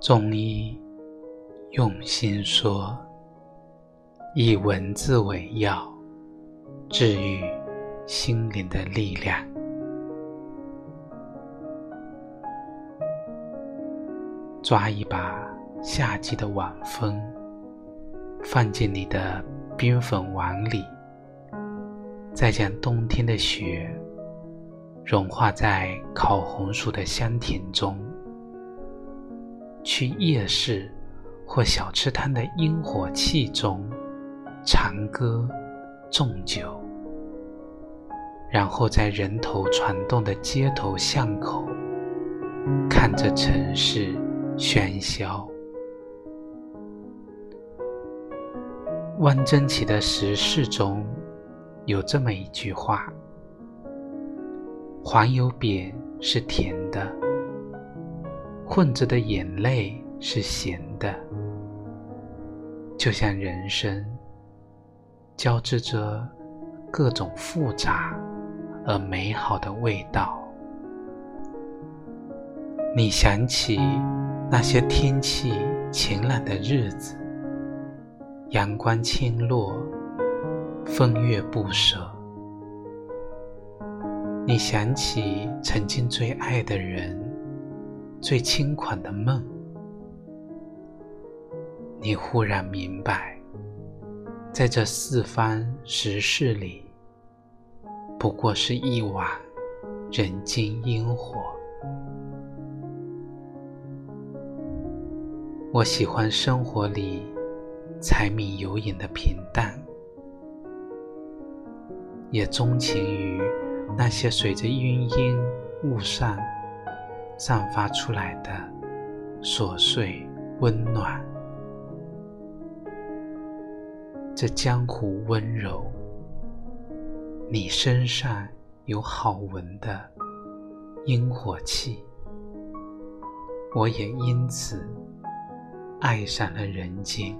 中医用心说，以文字为药，治愈心灵的力量。抓一把夏季的晚风，放进你的冰粉碗里，再将冬天的雪融化在烤红薯的香甜中。去夜市或小吃摊的烟火气中长歌纵酒，然后在人头攒动的街头巷口看着城市喧嚣。汪曾祺的时事中有这么一句话：“黄油饼是甜的。”混着的眼泪是咸的，就像人生交织着各种复杂而美好的味道。你想起那些天气晴朗的日子，阳光倾落，风月不舍。你想起曾经最爱的人。最轻款的梦，你忽然明白，在这四方时事里，不过是一碗人间烟火。我喜欢生活里柴米油盐的平淡，也钟情于那些随着云烟雾散。散发出来的琐碎温暖，这江湖温柔，你身上有好闻的烟火气，我也因此爱上了人间。